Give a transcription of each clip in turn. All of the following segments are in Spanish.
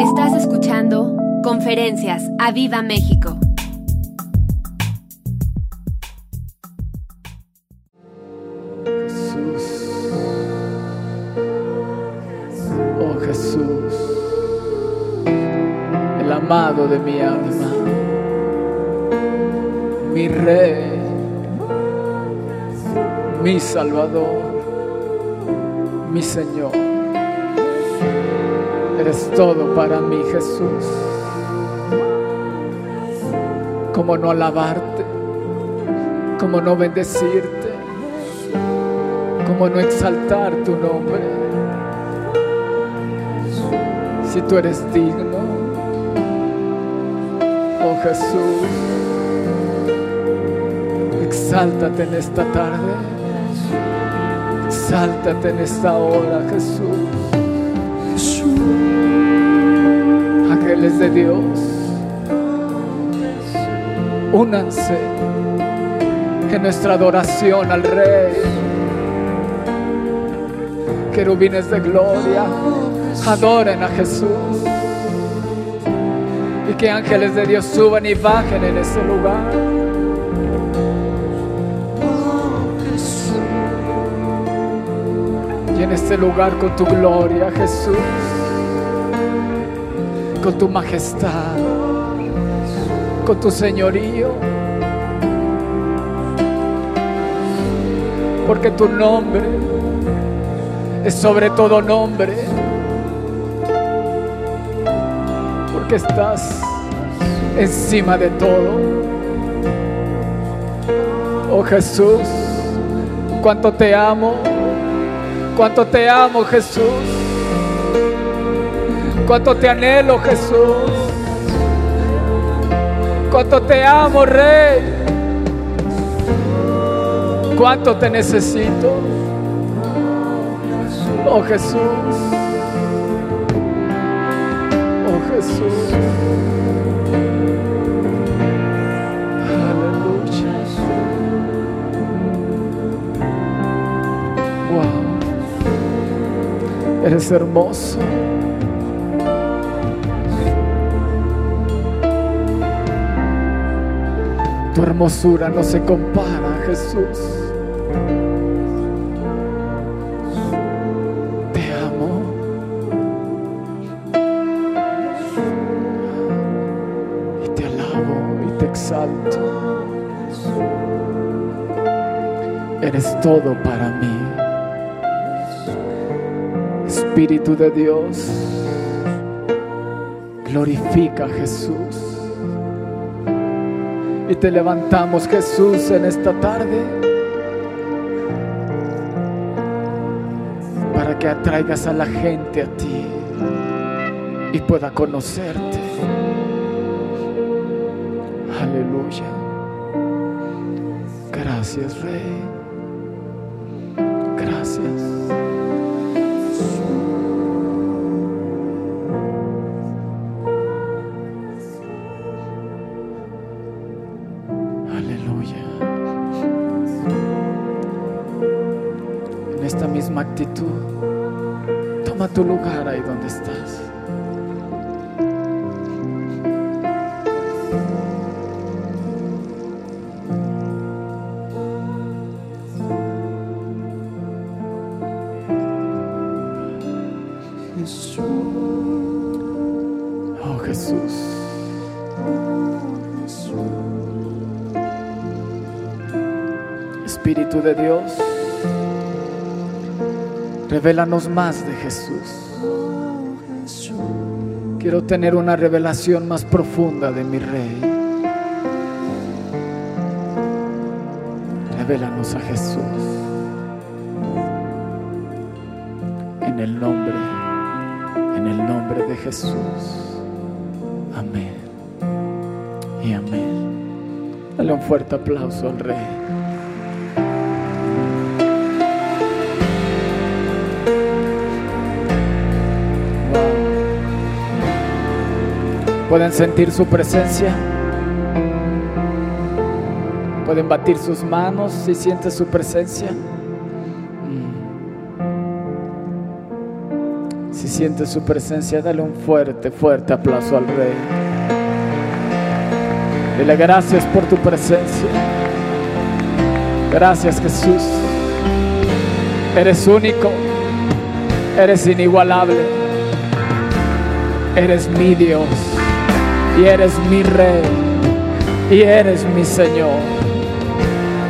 Estás escuchando Conferencias a Viva México. Oh Jesús. El amado de mi alma. Mi rey. Mi salvador. Mi Señor. Eres todo para mí, Jesús. Como no alabarte, como no bendecirte, como no exaltar tu nombre. Si tú eres digno, oh Jesús, exáltate en esta tarde, exáltate en esta hora, Jesús. Ángeles de Dios, únanse en nuestra adoración al Rey. Querubines de gloria, adoren a Jesús. Y que ángeles de Dios suban y bajen en ese lugar. Y en este lugar con tu gloria, Jesús, con tu majestad, con tu señorío. Porque tu nombre es sobre todo nombre. Porque estás encima de todo. Oh Jesús, cuánto te amo. Cuánto te amo, Jesús. Cuánto te anhelo, Jesús. Cuánto te amo, Rey. Cuánto te necesito. Oh Jesús. Oh Jesús. Aleluya. Wow. Eres hermoso. Tu hermosura no se compara, Jesús. Te amo. Y te alabo y te exalto. Eres todo para mí. Espíritu de Dios, glorifica a Jesús. Y te levantamos, Jesús, en esta tarde para que atraigas a la gente a ti y pueda conocerte. Aleluya. Gracias, Rey. Revélanos más de Jesús. Quiero tener una revelación más profunda de mi Rey. Revélanos a Jesús. En el nombre, en el nombre de Jesús. Amén. Y amén. Dale un fuerte aplauso al Rey. ¿Pueden sentir su presencia? ¿Pueden batir sus manos si sienten su presencia? Mm. Si siente su presencia, dale un fuerte, fuerte aplauso al Rey. Dile gracias por tu presencia. Gracias Jesús. Eres único. Eres inigualable. Eres mi Dios. Y eres mi Rey. Y eres mi Señor.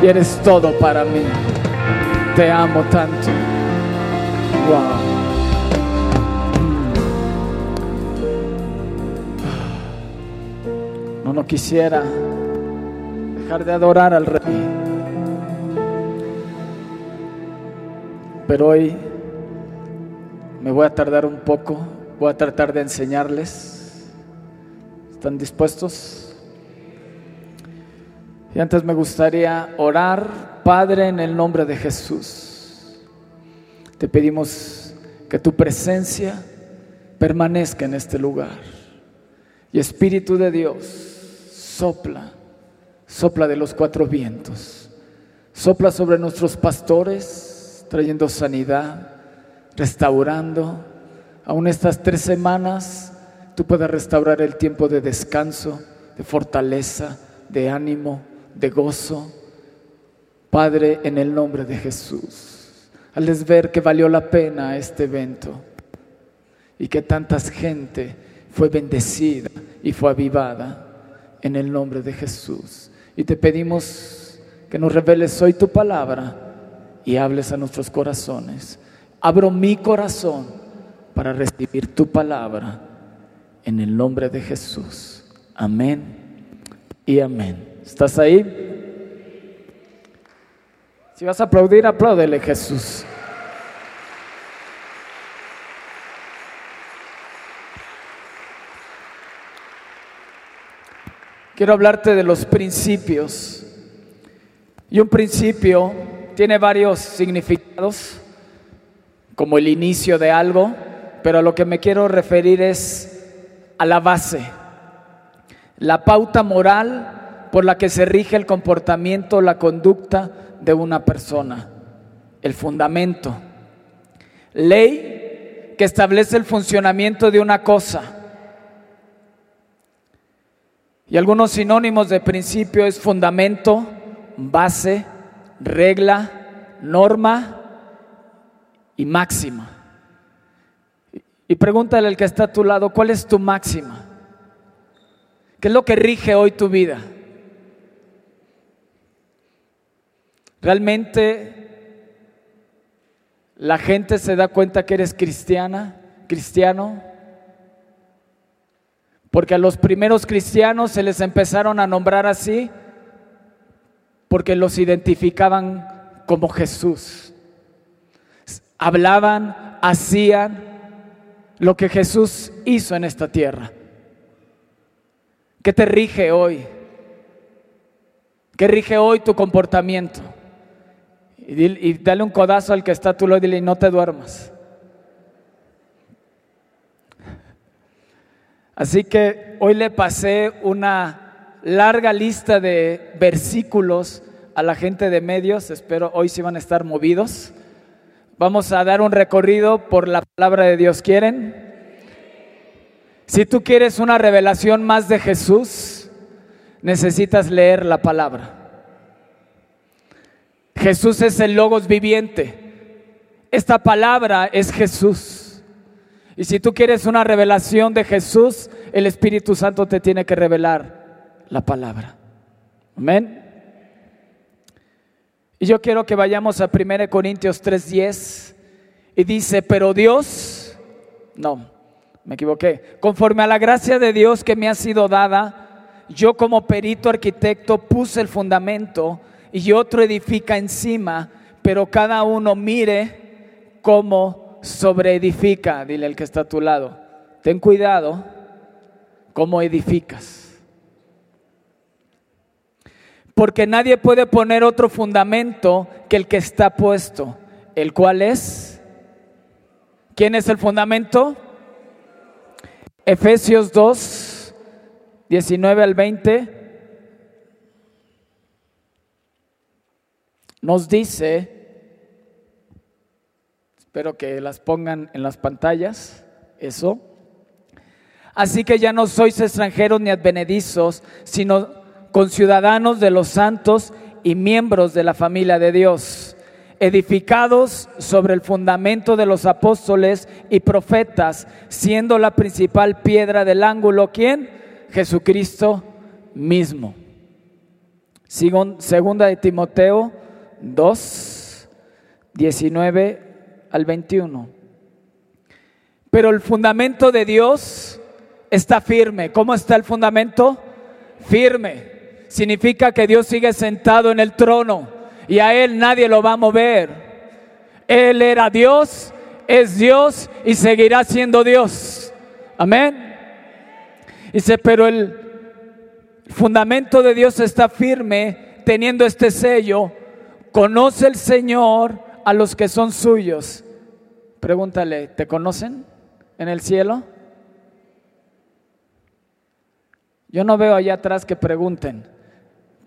Y eres todo para mí. Te amo tanto. Wow. No, no quisiera dejar de adorar al Rey. Pero hoy me voy a tardar un poco, voy a tratar de enseñarles. ¿Están dispuestos? Y antes me gustaría orar, Padre, en el nombre de Jesús. Te pedimos que tu presencia permanezca en este lugar. Y Espíritu de Dios, sopla, sopla de los cuatro vientos, sopla sobre nuestros pastores, trayendo sanidad, restaurando. Aún estas tres semanas, tú puedes restaurar el tiempo de descanso, de fortaleza, de ánimo, de gozo. Padre, en el nombre de Jesús, al ver que valió la pena este evento y que tanta gente fue bendecida y fue avivada en el nombre de Jesús. Y te pedimos que nos reveles hoy tu palabra y hables a nuestros corazones. Abro mi corazón para recibir tu palabra en el nombre de Jesús. Amén y amén. ¿Estás ahí? Si vas a aplaudir, apláudele Jesús. Quiero hablarte de los principios. Y un principio tiene varios significados, como el inicio de algo, pero a lo que me quiero referir es a la base, la pauta moral por la que se rige el comportamiento, la conducta de una persona, el fundamento. Ley que establece el funcionamiento de una cosa y algunos sinónimos de principio es fundamento, base, regla, norma y máxima. Y pregúntale al que está a tu lado, ¿cuál es tu máxima? ¿Qué es lo que rige hoy tu vida? ¿Realmente la gente se da cuenta que eres cristiana, cristiano? Porque a los primeros cristianos se les empezaron a nombrar así porque los identificaban como Jesús. Hablaban, hacían lo que Jesús hizo en esta tierra. ¿Qué te rige hoy? ¿Qué rige hoy tu comportamiento? Y, dale un codazo al que está a tu lado y no te duermas. Así que hoy le pasé una larga lista de versículos a la gente de medios, espero hoy sí van a estar movidos. Vamos a dar un recorrido por la palabra de Dios. ¿Quieren? Si tú quieres una revelación más de Jesús, necesitas leer la palabra. Jesús es el logos viviente. Esta palabra es Jesús. Y si tú quieres una revelación de Jesús, el Espíritu Santo te tiene que revelar la palabra. Amén. Y yo quiero que vayamos a 1 Corintios 3:10 y dice, pero Dios, no, me equivoqué, conforme a la gracia de Dios que me ha sido dada, yo como perito arquitecto puse el fundamento y otro edifica encima, pero cada uno mire cómo sobre edifica, dile al que está a tu lado. Ten cuidado cómo edificas. Porque nadie puede poner otro fundamento que el que está puesto, el cual es... ¿Quién es el fundamento? Efesios 2, 19 al 20. Nos dice Espero que las pongan en las pantallas. eso. Así que ya no sois extranjeros ni advenedizos, sino conciudadanos de los santos y miembros de la familia de Dios, edificados sobre el fundamento de los apóstoles y profetas, siendo la principal piedra del ángulo, ¿quién? Jesucristo mismo. Segunda de Timoteo 2, 19 al 21. Pero el fundamento de Dios está firme. ¿Cómo está el fundamento? Firme. Significa que Dios sigue sentado en el trono y a Él nadie lo va a mover. Él era Dios, es Dios y seguirá siendo Dios. Amén. Dice, pero el fundamento de Dios está firme teniendo este sello. Conoce el Señor a los que son suyos. Pregúntale, ¿te conocen en el cielo? Yo no veo allá atrás que pregunten,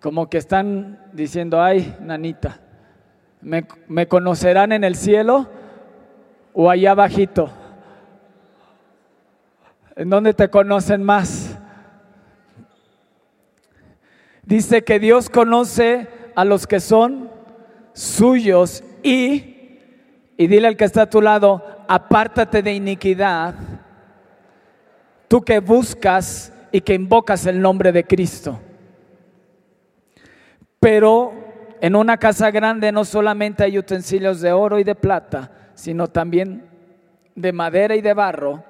como que están diciendo, ay, nanita, ¿me, ¿me conocerán en el cielo o allá abajito? ¿En dónde te conocen más? Dice que Dios conoce a los que son suyos y, y dile al que está a tu lado, apártate de iniquidad, tú que buscas y que invocas el nombre de Cristo. Pero en una casa grande no solamente hay utensilios de oro y de plata, sino también de madera y de barro,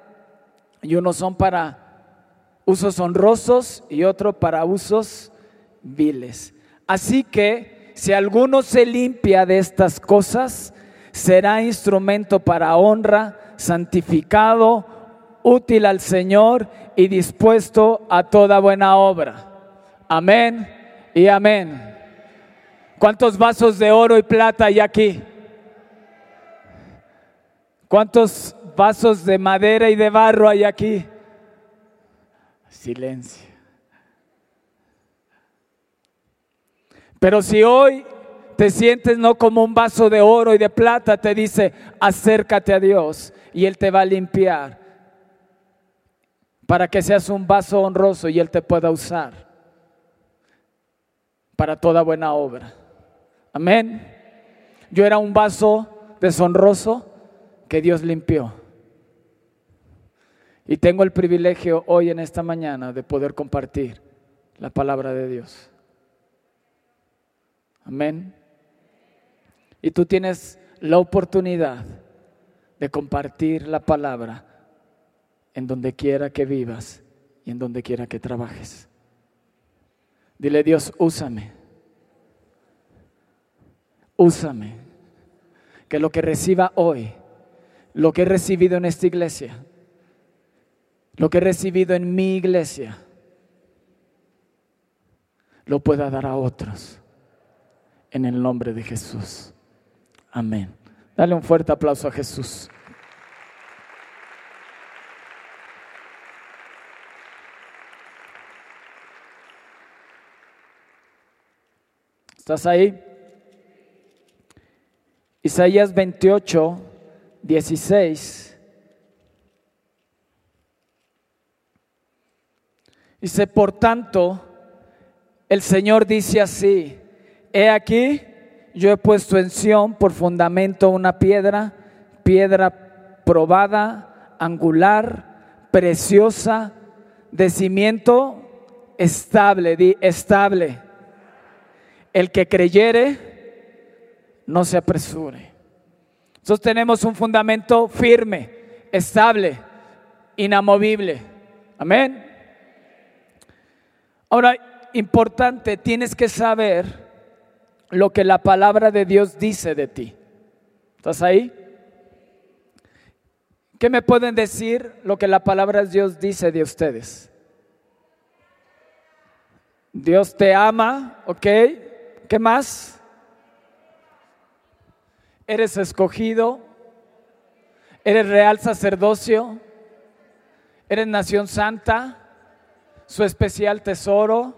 y unos son para usos honrosos y otro para usos viles. Así que si alguno se limpia de estas cosas, será instrumento para honra, santificado, útil al Señor y dispuesto a toda buena obra. Amén y amén. ¿Cuántos vasos de oro y plata hay aquí? ¿Cuántos vasos de madera y de barro hay aquí? Silencio. Pero si hoy te sientes no como un vaso de oro y de plata, te dice, acércate a Dios y Él te va a limpiar para que seas un vaso honroso y Él te pueda usar para toda buena obra. Amén. Yo era un vaso deshonroso que Dios limpió. Y tengo el privilegio hoy en esta mañana de poder compartir la palabra de Dios. Amén. Y tú tienes la oportunidad de compartir la palabra en donde quiera que vivas y en donde quiera que trabajes. Dile Dios, úsame. Úsame. Que lo que reciba hoy, lo que he recibido en esta iglesia, lo que he recibido en mi iglesia, lo pueda dar a otros. En el nombre de Jesús. Amén. Dale un fuerte aplauso a Jesús. ¿Estás ahí? Isaías 28, 16. Dice, por tanto, el Señor dice así, he aquí, yo he puesto en Sión por fundamento una piedra, piedra probada, angular, preciosa, de cimiento estable, di estable el que creyere, no se apresure. Nosotros tenemos un fundamento firme, estable, inamovible. Amén. Ahora, importante, tienes que saber lo que la palabra de Dios dice de ti. ¿Estás ahí? ¿Qué me pueden decir lo que la palabra de Dios dice de ustedes? Dios te ama, ¿ok? ¿Qué más? Eres escogido, eres real sacerdocio, eres nación santa, su especial tesoro.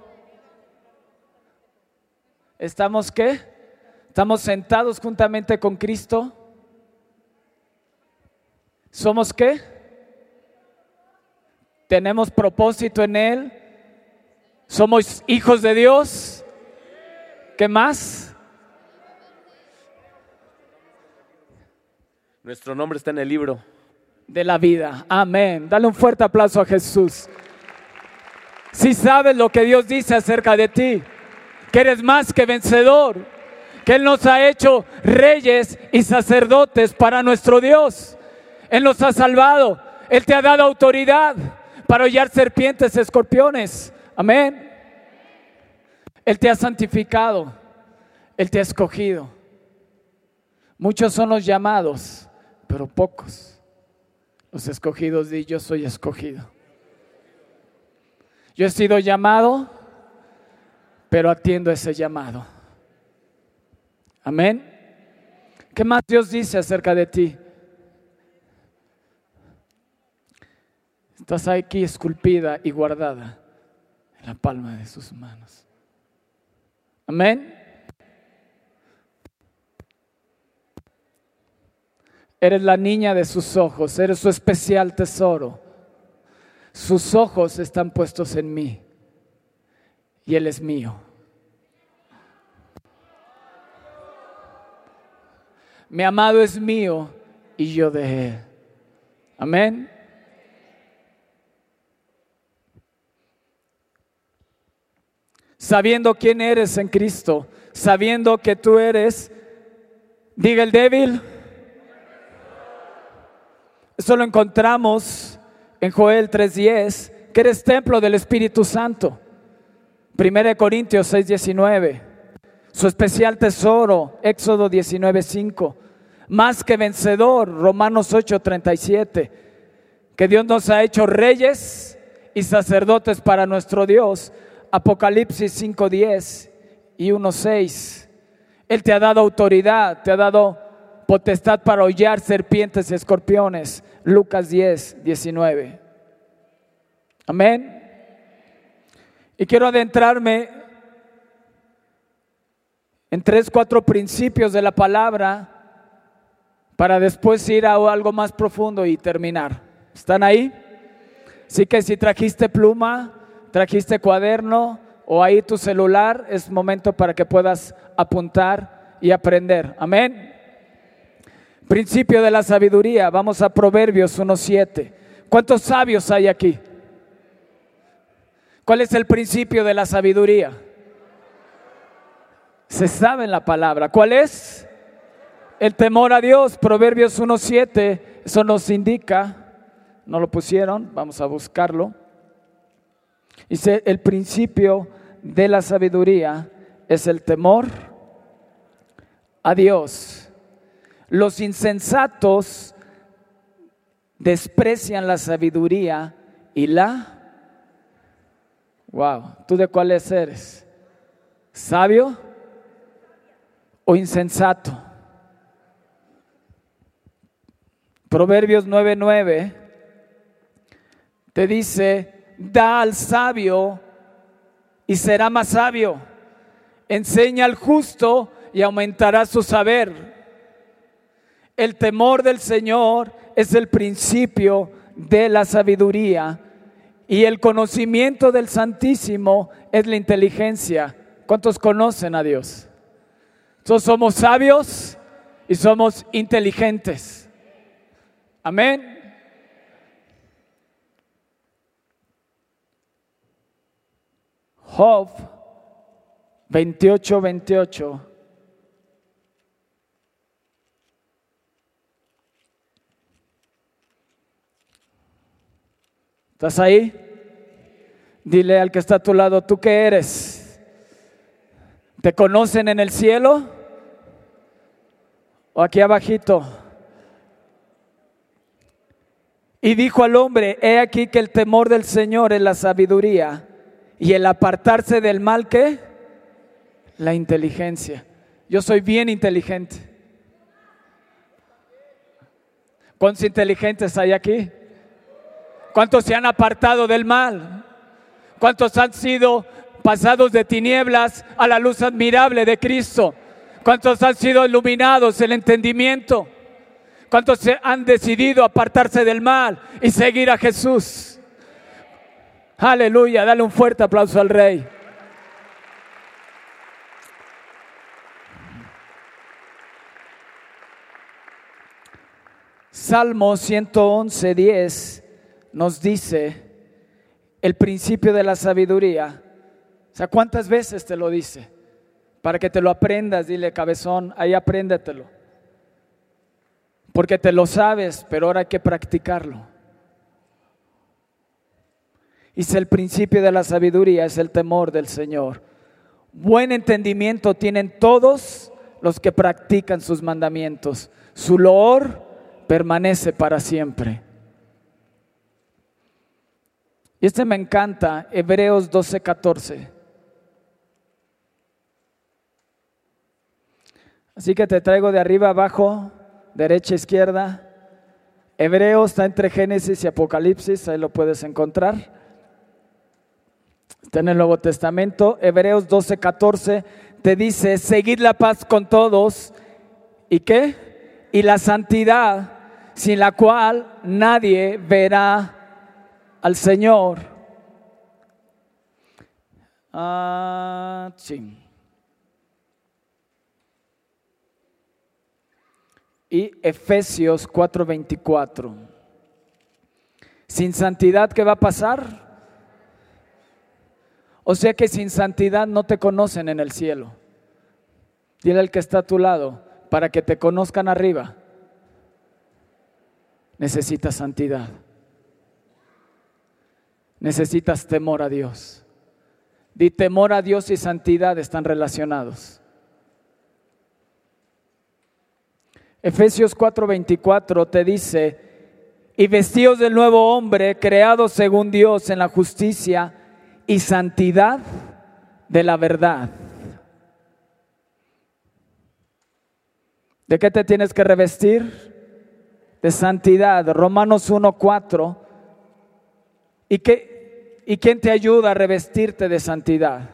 ¿Estamos qué? ¿Estamos sentados juntamente con Cristo? ¿Somos qué? tenemos propósito en Él, somos hijos de Dios. ¿Qué más? Nuestro nombre está en el libro. De la vida. Amén. Dale un fuerte aplauso a Jesús. Si sabes lo que Dios dice acerca de ti, que eres más que vencedor, que Él nos ha hecho reyes y sacerdotes para nuestro Dios. Él nos ha salvado. Él te ha dado autoridad para hollar serpientes, escorpiones. Amén. Él te ha santificado. Él te ha escogido. Muchos son los llamados, pero pocos. Los escogidos di yo soy escogido. Yo he sido llamado, pero atiendo ese llamado. Amén. ¿Qué más Dios dice acerca de ti? Estás aquí esculpida y guardada en la palma de sus manos. Amén. Eres la niña de sus ojos, eres su especial tesoro. Sus ojos están puestos en mí y Él es mío. Mi amado es mío y yo de Él. Amén. sabiendo quién eres en Cristo, sabiendo que tú eres, diga el débil. Eso lo encontramos en Joel 3:10, que eres templo del Espíritu Santo. 1 Corintios 6:19, su especial tesoro, Éxodo 19:5, más que vencedor, Romanos 8:37, que Dios nos ha hecho reyes y sacerdotes para nuestro Dios Apocalipsis 5.10 y 1.6. Él te ha dado autoridad, te ha dado potestad para hollar serpientes y escorpiones. Lucas 10, 19. Amén. Y quiero adentrarme en tres, cuatro principios de la palabra para después ir a algo más profundo y terminar. ¿Están ahí? Así que si trajiste pluma, trajiste cuaderno o ahí tu celular, es momento para que puedas apuntar y aprender. Amén. Principio de la sabiduría. Vamos a Proverbios 1.7. ¿Cuántos sabios hay aquí? ¿Cuál es el principio de la sabiduría? Se sabe en la palabra. ¿Cuál es? El temor a Dios. Proverbios 1.7. Eso nos indica. No lo pusieron. Vamos a buscarlo. Dice, el principio de la sabiduría es el temor a Dios. Los insensatos desprecian la sabiduría y la... Wow, ¿tú de cuál eres? ¿Sabio o insensato? Proverbios 9:9 te dice, da al sabio y será más sabio. Enseña al justo y aumentará su saber. El temor del Señor es el principio de la sabiduría y el conocimiento del Santísimo es la inteligencia. ¿Cuántos conocen a Dios? Todos somos sabios y somos inteligentes. Amén. Job 28, 28. ¿Estás ahí? Dile al que está a tu lado, ¿tú qué eres? ¿Te conocen en el cielo? ¿O aquí abajito? Y dijo al hombre, he aquí que el temor del Señor es la sabiduría y el apartarse del mal, ¿qué? La inteligencia. Yo soy bien inteligente. ¿Cuántos inteligentes hay aquí? ¿Cuántos se han apartado del mal? ¿Cuántos han sido pasados de tinieblas a la luz admirable de Cristo? ¿Cuántos han sido iluminados el entendimiento? ¿Cuántos se han decidido apartarse del mal y seguir a Jesús? Aleluya, dale un fuerte aplauso al rey. Salmo 111, 10 nos dice el principio de la sabiduría. O sea, ¿cuántas veces te lo dice? Para que te lo aprendas, dile cabezón, ahí apréndetelo. Porque te lo sabes, pero ahora hay que practicarlo. Dice el principio de la sabiduría es el temor del Señor. Buen entendimiento tienen todos los que practican sus mandamientos. Su loor permanece para siempre. Y este me encanta, Hebreos 12:14. Así que te traigo de arriba abajo, derecha, izquierda. Hebreos está entre Génesis y Apocalipsis, ahí lo puedes encontrar. Está en el Nuevo Testamento. Hebreos 12:14 te dice, seguid la paz con todos. ¿Y qué? Y la santidad sin la cual nadie verá al Señor. Ah, Y Efesios 4:24. Sin santidad, ¿qué va a pasar? O sea que sin santidad no te conocen en el cielo. Dile al que está a tu lado, para que te conozcan arriba necesitas santidad. Necesitas temor a Dios. Di temor a Dios y santidad están relacionados. Efesios 4:24 te dice, y vestidos del nuevo hombre, creado según Dios en la justicia y santidad de la verdad. ¿De qué te tienes que revestir? de santidad. Romanos 1.4. ¿Y, qué, ¿Y quién te ayuda a revestirte de santidad?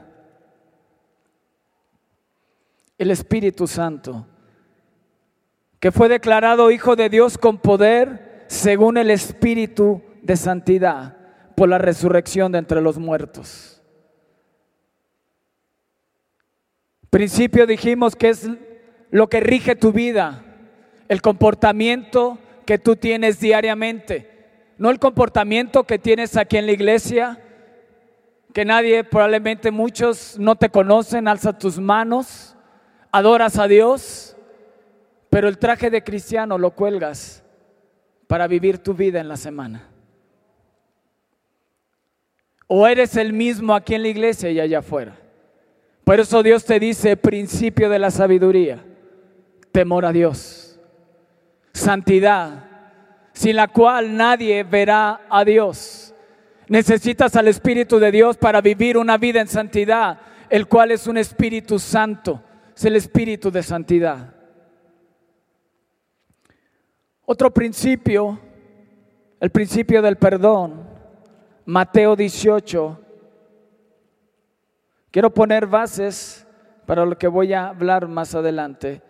El Espíritu Santo, que fue declarado Hijo de Dios con poder según el Espíritu de santidad por la resurrección de entre los muertos. Principio dijimos que es lo que rige tu vida, el comportamiento que tú tienes diariamente, no el comportamiento que tienes aquí en la iglesia, que nadie, probablemente muchos no te conocen, alza tus manos, adoras a Dios, pero el traje de cristiano lo cuelgas para vivir tu vida en la semana. O eres el mismo aquí en la iglesia y allá afuera. Por eso Dios te dice, principio de la sabiduría, temor a Dios santidad, sin la cual nadie verá a Dios. Necesitas al Espíritu de Dios para vivir una vida en santidad, el cual es un Espíritu Santo, es el Espíritu de santidad. Otro principio, el principio del perdón, Mateo 18. Quiero poner bases para lo que voy a hablar más adelante.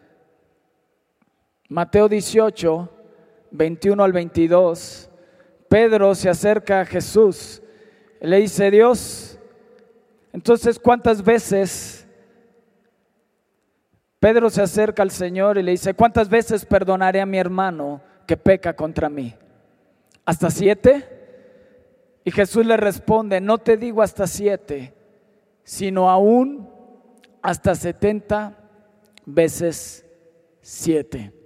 Mateo 18, 21 al 22, Pedro se acerca a Jesús, le dice, Dios, entonces ¿cuántas veces Pedro se acerca al Señor y le dice, ¿cuántas veces perdonaré a mi hermano que peca contra mí? ¿Hasta siete? Y Jesús le responde, no te digo hasta siete, sino aún hasta setenta veces siete.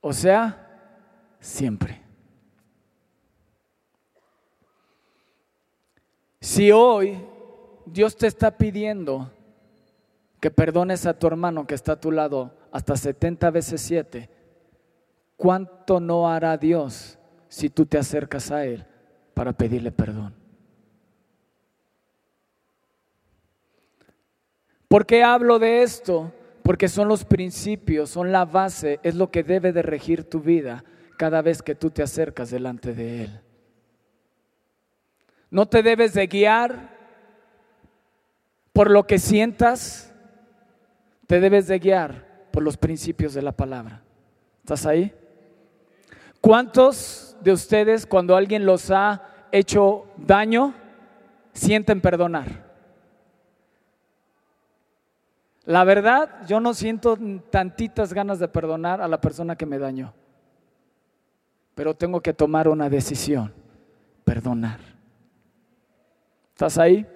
O sea, siempre. Si hoy Dios te está pidiendo que perdones a tu hermano que está a tu lado hasta 70 veces 7, ¿cuánto no hará Dios si tú te acercas a Él para pedirle perdón? ¿Por qué hablo de esto? Porque son los principios, son la base, es lo que debe de regir tu vida cada vez que tú te acercas delante de Él. No te debes de guiar por lo que sientas, te debes de guiar por los principios de la palabra. ¿Estás ahí? ¿Cuántos de ustedes cuando alguien los ha hecho daño sienten perdonar? La verdad, yo no siento tantitas ganas de perdonar a la persona que me dañó, pero tengo que tomar una decisión, perdonar. ¿Estás ahí?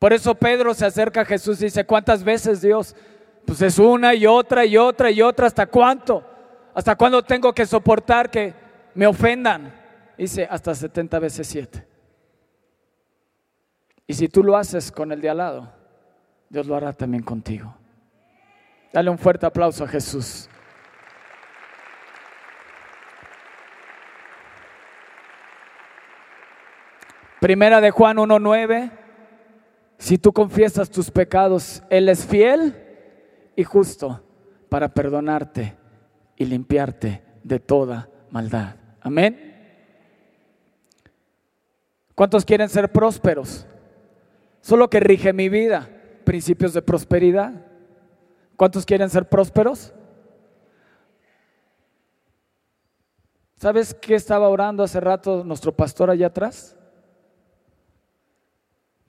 Por eso Pedro se acerca a Jesús y dice, ¿cuántas veces Dios? Pues es una y otra y otra y otra, ¿hasta cuánto? ¿Hasta cuándo tengo que soportar que me ofendan? Dice, hasta 70 veces 7. Y si tú lo haces con el de al lado, Dios lo hará también contigo. Dale un fuerte aplauso a Jesús. Primera de Juan 1.9. Si tú confiesas tus pecados, Él es fiel y justo para perdonarte y limpiarte de toda maldad. Amén. ¿Cuántos quieren ser prósperos? Solo que rige mi vida, principios de prosperidad. ¿Cuántos quieren ser prósperos? ¿Sabes qué estaba orando hace rato nuestro pastor allá atrás?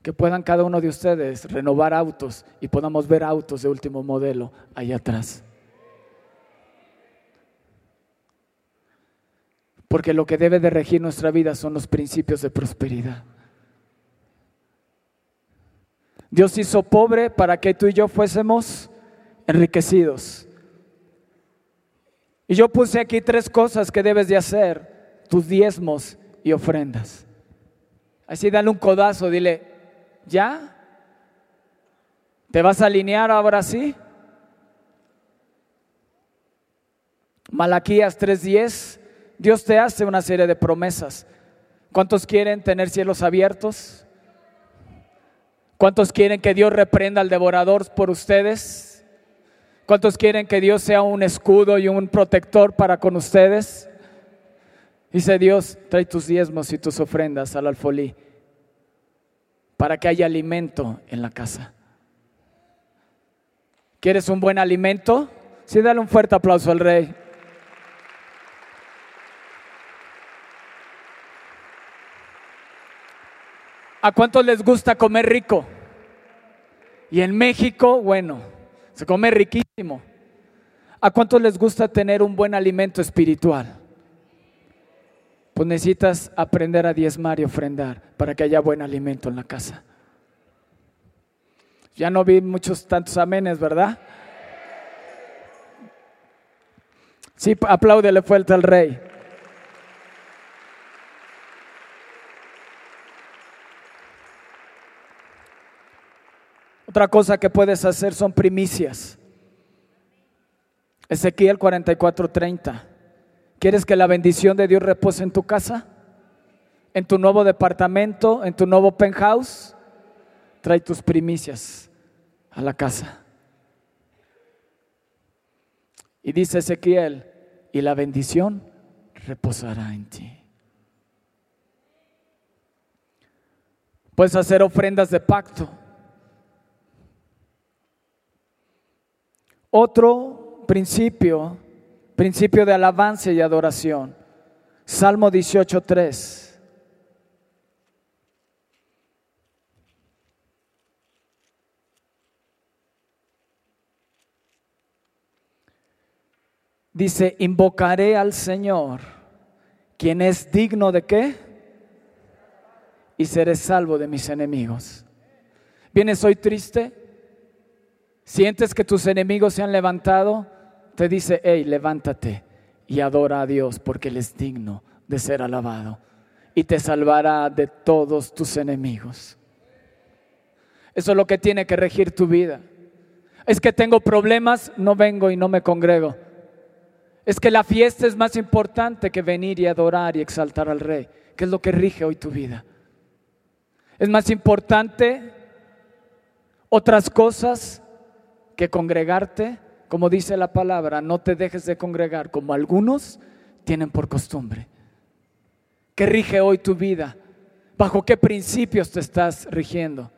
que puedan cada uno de ustedes renovar autos y podamos ver autos de último modelo allá atrás. Porque lo que debe de regir nuestra vida son los principios de prosperidad. Dios hizo pobre para que tú y yo fuésemos enriquecidos. Y yo puse aquí tres cosas que debes de hacer, tus diezmos y ofrendas. Así dale un codazo, dile, ¿Ya? ¿Te vas a alinear ahora sí? Malaquías 3:10, Dios te hace una serie de promesas. ¿Cuántos quieren tener cielos abiertos? ¿Cuántos quieren que Dios reprenda al devorador por ustedes? ¿Cuántos quieren que Dios sea un escudo y un protector para con ustedes? Dice Dios, trae tus diezmos y tus ofrendas al alfolí para que haya alimento en la casa. ¿Quieres un buen alimento? Sí, dale un fuerte aplauso al rey. ¿A cuántos les gusta comer rico? Y en México, bueno, se come riquísimo. ¿A cuántos les gusta tener un buen alimento espiritual? pues necesitas aprender a diezmar y ofrendar para que haya buen alimento en la casa. Ya no vi muchos tantos amenes, ¿verdad? Sí, apláudele fuerte al rey. Otra cosa que puedes hacer son primicias. Ezequiel 44:30. ¿Quieres que la bendición de Dios repose en tu casa? ¿En tu nuevo departamento? ¿En tu nuevo penthouse? Trae tus primicias a la casa. Y dice Ezequiel, y la bendición reposará en ti. Puedes hacer ofrendas de pacto. Otro principio Principio de alabanza y adoración. Salmo 18.3. Dice, invocaré al Señor, quien es digno de qué? Y seré salvo de mis enemigos. ¿Vienes hoy triste? ¿Sientes que tus enemigos se han levantado? te dice, hey, levántate y adora a Dios porque Él es digno de ser alabado y te salvará de todos tus enemigos. Eso es lo que tiene que regir tu vida. Es que tengo problemas, no vengo y no me congrego. Es que la fiesta es más importante que venir y adorar y exaltar al Rey, que es lo que rige hoy tu vida. Es más importante otras cosas que congregarte, como dice la palabra, no te dejes de congregar como algunos tienen por costumbre. ¿Qué rige hoy tu vida? ¿Bajo qué principios te estás rigiendo?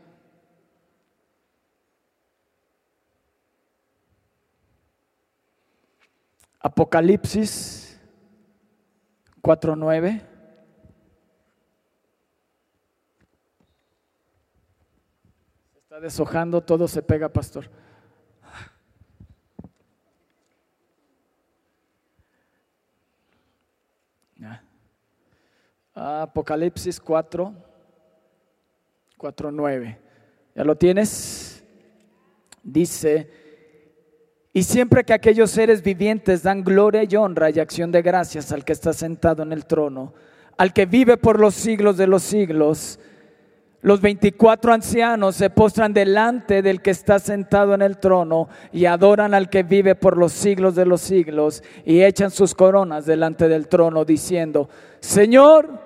Apocalipsis 4.9. Se está deshojando, todo se pega, pastor. Apocalipsis 4, 4, 9. ¿Ya lo tienes? Dice, y siempre que aquellos seres vivientes dan gloria y honra y acción de gracias al que está sentado en el trono, al que vive por los siglos de los siglos, los 24 ancianos se postran delante del que está sentado en el trono y adoran al que vive por los siglos de los siglos y echan sus coronas delante del trono diciendo, Señor,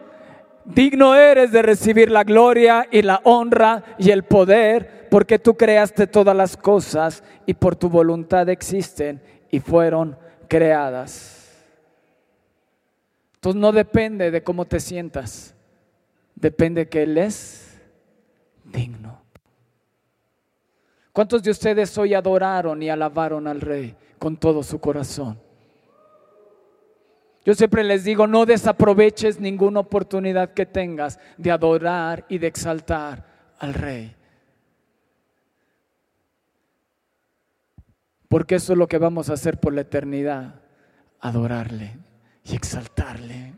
digno eres de recibir la gloria y la honra y el poder porque tú creaste todas las cosas y por tu voluntad existen y fueron creadas. Entonces no depende de cómo te sientas, depende que Él es digno. ¿Cuántos de ustedes hoy adoraron y alabaron al Rey con todo su corazón? Yo siempre les digo, no desaproveches ninguna oportunidad que tengas de adorar y de exaltar al Rey. Porque eso es lo que vamos a hacer por la eternidad, adorarle y exaltarle.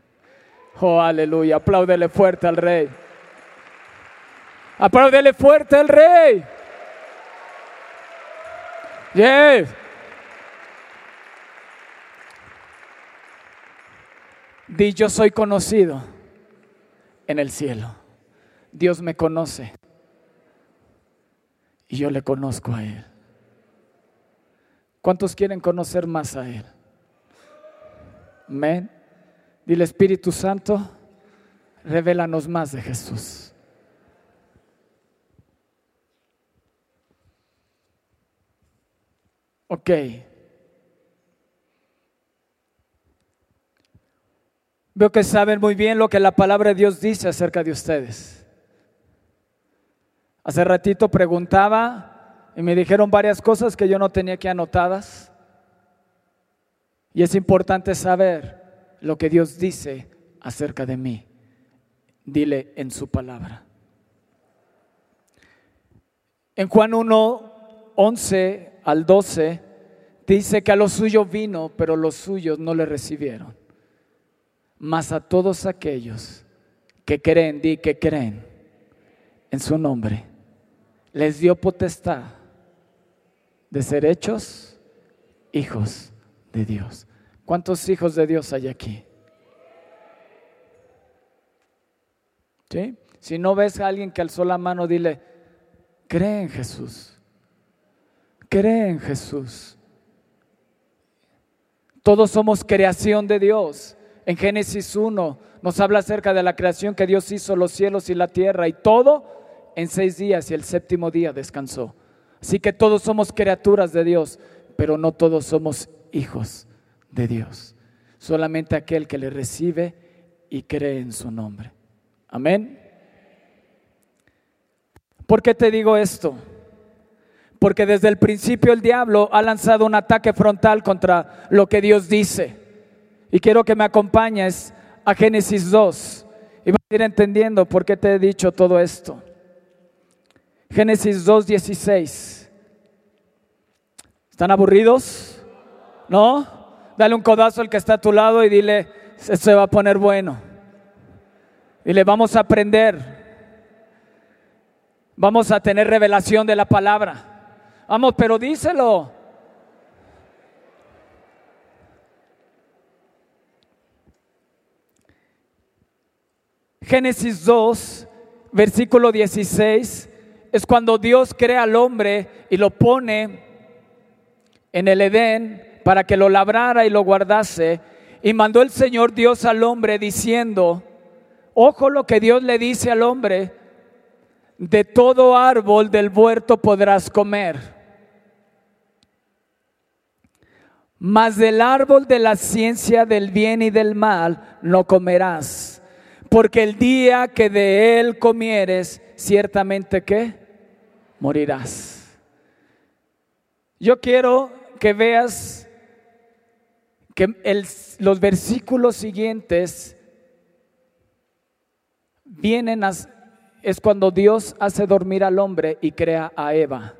Oh, aleluya, apláudele fuerte al rey. Apláudele fuerte al rey. Yes. Di, yo soy conocido en el cielo. Dios me conoce y yo le conozco a Él. ¿Cuántos quieren conocer más a Él? Amén. Dile Espíritu Santo, revélanos más de Jesús. Ok. Veo que saben muy bien lo que la palabra de Dios dice acerca de ustedes. Hace ratito preguntaba y me dijeron varias cosas que yo no tenía aquí anotadas. Y es importante saber lo que Dios dice acerca de mí. Dile en su palabra. En Juan 1, 11 al 12, dice que a lo suyo vino, pero los suyos no le recibieron. Mas a todos aquellos que creen, di que creen en su nombre, les dio potestad de ser hechos hijos de Dios. ¿Cuántos hijos de Dios hay aquí? ¿Sí? Si no ves a alguien que alzó la mano, dile, cree en Jesús. Cree en Jesús. Todos somos creación de Dios. En Génesis 1 nos habla acerca de la creación que Dios hizo los cielos y la tierra y todo en seis días y el séptimo día descansó. Así que todos somos criaturas de Dios, pero no todos somos hijos de Dios. Solamente aquel que le recibe y cree en su nombre. Amén. ¿Por qué te digo esto? Porque desde el principio el diablo ha lanzado un ataque frontal contra lo que Dios dice. Y quiero que me acompañes a Génesis 2 y vas a ir entendiendo por qué te he dicho todo esto. Génesis 2.16. ¿Están aburridos? ¿No? Dale un codazo al que está a tu lado y dile, se va a poner bueno. Dile, vamos a aprender. Vamos a tener revelación de la palabra. Vamos, pero díselo. Génesis 2, versículo 16 es cuando Dios crea al hombre y lo pone en el Edén para que lo labrara y lo guardase. Y mandó el Señor Dios al hombre diciendo, ojo lo que Dios le dice al hombre, de todo árbol del huerto podrás comer, mas del árbol de la ciencia del bien y del mal no comerás, porque el día que de él comieres, ciertamente que morirás. Yo quiero que veas que los versículos siguientes vienen a, es cuando Dios hace dormir al hombre y crea a Eva.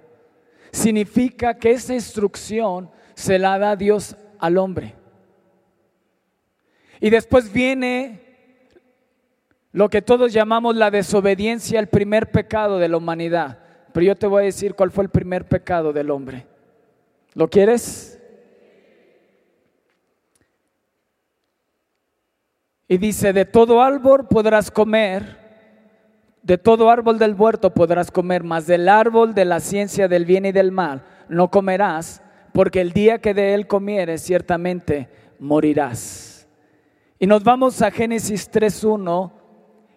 Significa que esa instrucción se la da Dios al hombre. Y después viene lo que todos llamamos la desobediencia, el primer pecado de la humanidad. Pero yo te voy a decir cuál fue el primer pecado del hombre. ¿Lo quieres? Y dice, de todo árbol podrás comer, de todo árbol del huerto podrás comer, mas del árbol de la ciencia del bien y del mal no comerás, porque el día que de él comieres ciertamente morirás. Y nos vamos a Génesis 3.1,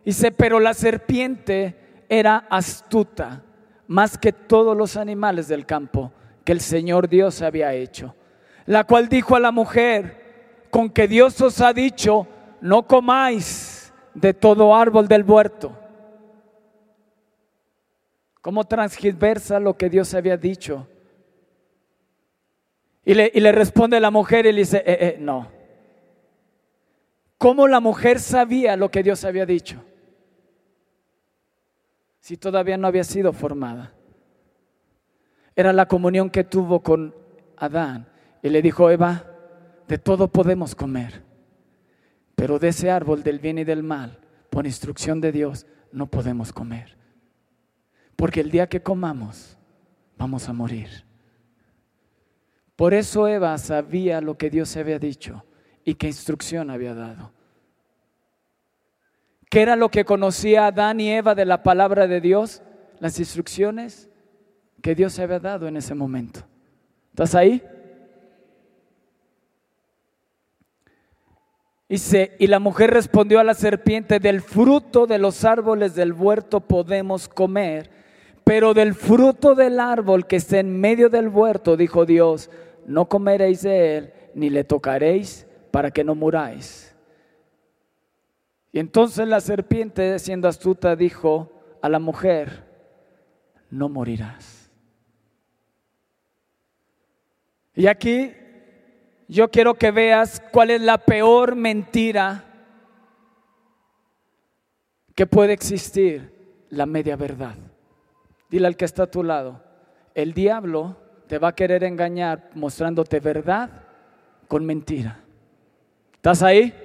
dice, pero la serpiente era astuta más que todos los animales del campo que el Señor Dios había hecho, la cual dijo a la mujer, con que Dios os ha dicho, no comáis de todo árbol del huerto. ¿Cómo transgiversa lo que Dios había dicho? Y le, y le responde la mujer y le dice, eh, eh, no. ¿Cómo la mujer sabía lo que Dios había dicho? Si todavía no había sido formada. Era la comunión que tuvo con Adán. Y le dijo, Eva, de todo podemos comer, pero de ese árbol del bien y del mal, por instrucción de Dios, no podemos comer. Porque el día que comamos, vamos a morir. Por eso Eva sabía lo que Dios había dicho y qué instrucción había dado. ¿Qué era lo que conocía Adán y Eva de la palabra de Dios? Las instrucciones que Dios había dado en ese momento. ¿Estás ahí? Dice, y la mujer respondió a la serpiente, del fruto de los árboles del huerto podemos comer, pero del fruto del árbol que está en medio del huerto, dijo Dios, no comeréis de él, ni le tocaréis para que no muráis. Y entonces la serpiente, siendo astuta, dijo a la mujer, no morirás. Y aquí yo quiero que veas cuál es la peor mentira que puede existir, la media verdad. Dile al que está a tu lado, el diablo te va a querer engañar mostrándote verdad con mentira. ¿Estás ahí?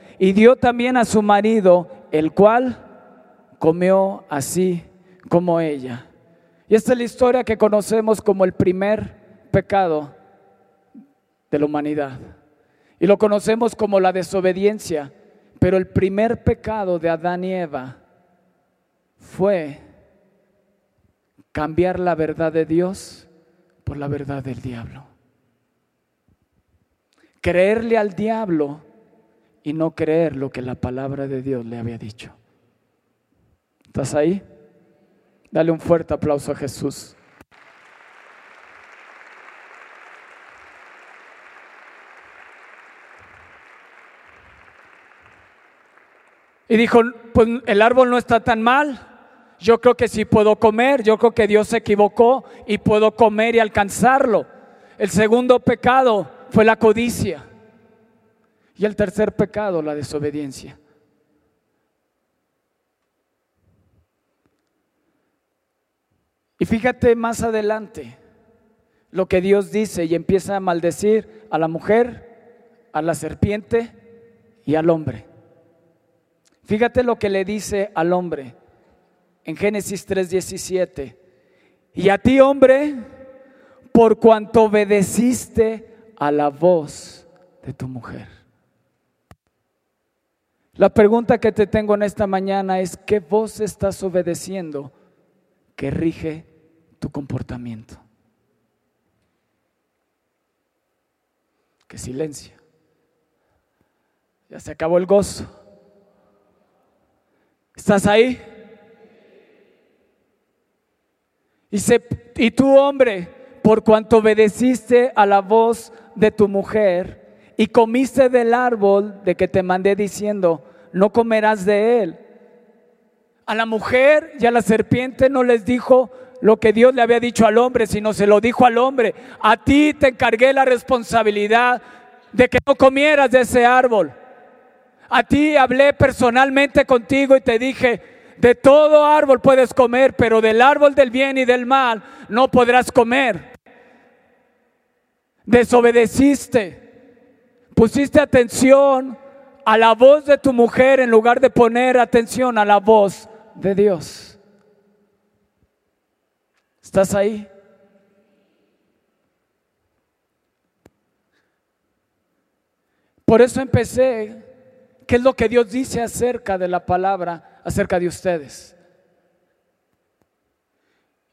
y dio también a su marido, el cual comió así como ella. Y esta es la historia que conocemos como el primer pecado de la humanidad. Y lo conocemos como la desobediencia, pero el primer pecado de Adán y Eva fue cambiar la verdad de Dios por la verdad del diablo. Creerle al diablo y no creer lo que la palabra de Dios le había dicho. ¿Estás ahí? Dale un fuerte aplauso a Jesús. Y dijo, pues el árbol no está tan mal, yo creo que sí puedo comer, yo creo que Dios se equivocó y puedo comer y alcanzarlo. El segundo pecado fue la codicia. Y el tercer pecado, la desobediencia. Y fíjate más adelante lo que Dios dice y empieza a maldecir a la mujer, a la serpiente y al hombre. Fíjate lo que le dice al hombre en Génesis 3:17. Y a ti, hombre, por cuanto obedeciste a la voz de tu mujer. La pregunta que te tengo en esta mañana es, ¿qué voz estás obedeciendo que rige tu comportamiento? Que silencio. Ya se acabó el gozo. ¿Estás ahí? Y, se, y, tú, hombre, por cuanto obedeciste a la voz de tu mujer, y comiste del árbol de que te mandé diciendo, no comerás de él. A la mujer y a la serpiente no les dijo lo que Dios le había dicho al hombre, sino se lo dijo al hombre. A ti te encargué la responsabilidad de que no comieras de ese árbol. A ti hablé personalmente contigo y te dije, de todo árbol puedes comer, pero del árbol del bien y del mal no podrás comer. Desobedeciste, pusiste atención a la voz de tu mujer en lugar de poner atención a la voz de Dios. ¿Estás ahí? Por eso empecé, ¿qué es lo que Dios dice acerca de la palabra, acerca de ustedes?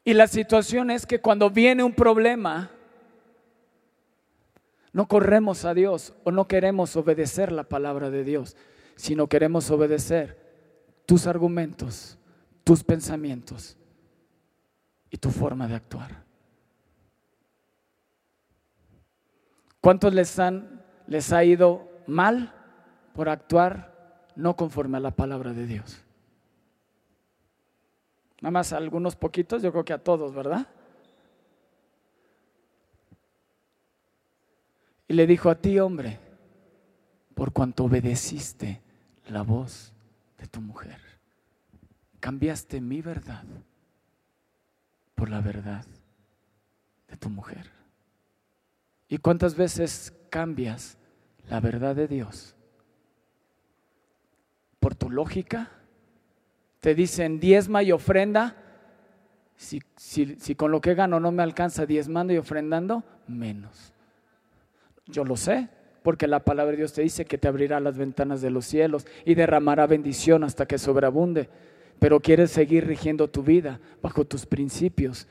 Y la situación es que cuando viene un problema, no corremos a Dios o no queremos obedecer la palabra de Dios, sino queremos obedecer tus argumentos, tus pensamientos y tu forma de actuar. ¿Cuántos les, han, les ha ido mal por actuar no conforme a la palabra de Dios? Nada más a algunos poquitos, yo creo que a todos, ¿verdad? Y le dijo a ti, hombre, por cuanto obedeciste la voz de tu mujer, cambiaste mi verdad por la verdad de tu mujer. ¿Y cuántas veces cambias la verdad de Dios por tu lógica? Te dicen diezma y ofrenda. Si, si con lo que gano no me alcanza diezmando y ofrendando, menos. Yo lo sé, porque la palabra de Dios te dice que te abrirá las ventanas de los cielos y derramará bendición hasta que sobreabunde pero quieres seguir rigiendo tu vida bajo tus principios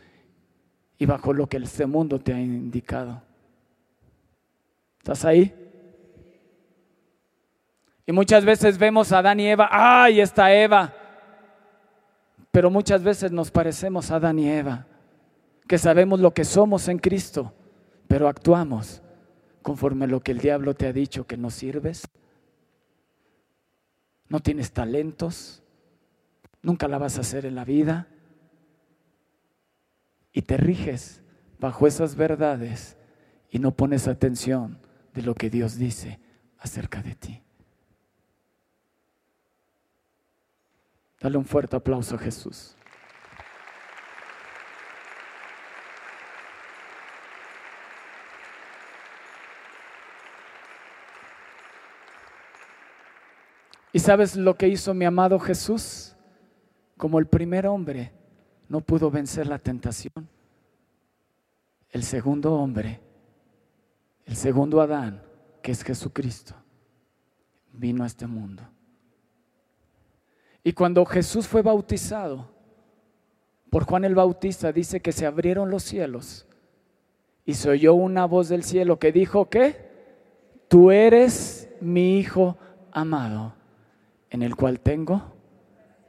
y bajo lo que este mundo te ha indicado. ¿Estás ahí? Y muchas veces vemos a Adán y Eva, ¡ay, está Eva! Pero muchas veces nos parecemos a Adán y Eva, que sabemos lo que somos en Cristo, pero actuamos conforme a lo que el diablo te ha dicho que no sirves. No tienes talentos, nunca la vas a hacer en la vida. Y te riges bajo esas verdades y no pones atención de lo que Dios dice acerca de ti. Dale un fuerte aplauso a Jesús. ¿Y sabes lo que hizo mi amado Jesús? como el primer hombre no pudo vencer la tentación, el segundo hombre, el segundo Adán, que es Jesucristo, vino a este mundo. Y cuando Jesús fue bautizado por Juan el Bautista, dice que se abrieron los cielos y se oyó una voz del cielo que dijo que tú eres mi Hijo amado, en el cual tengo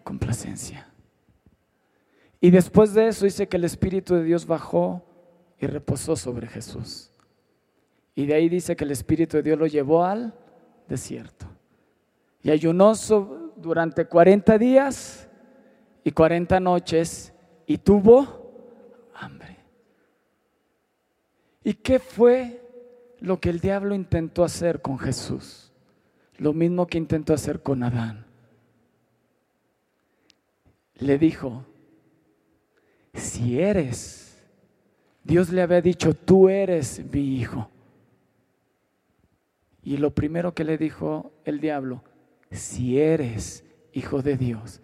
complacencia. Y después de eso dice que el Espíritu de Dios bajó y reposó sobre Jesús. Y de ahí dice que el Espíritu de Dios lo llevó al desierto. Y ayunó durante 40 días y 40 noches y tuvo hambre. ¿Y qué fue lo que el diablo intentó hacer con Jesús? Lo mismo que intentó hacer con Adán le dijo, si eres, Dios le había dicho, tú eres mi hijo. Y lo primero que le dijo el diablo, si eres hijo de Dios,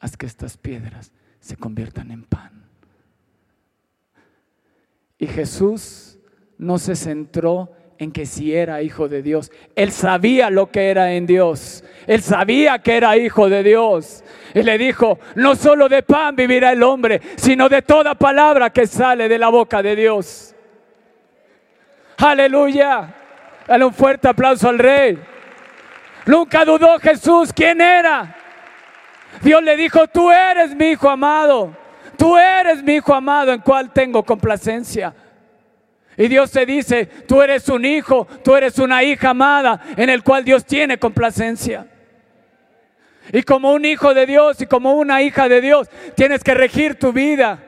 haz que estas piedras se conviertan en pan. Y Jesús no se centró en que si era hijo de Dios. Él sabía lo que era en Dios. Él sabía que era hijo de Dios. Y le dijo, no solo de pan vivirá el hombre, sino de toda palabra que sale de la boca de Dios. Aleluya. Dale un fuerte aplauso al rey. Nunca dudó Jesús quién era. Dios le dijo, tú eres mi hijo amado. Tú eres mi hijo amado en cual tengo complacencia. Y Dios te dice, tú eres un hijo, tú eres una hija amada en el cual Dios tiene complacencia. Y como un hijo de Dios y como una hija de Dios, tienes que regir tu vida.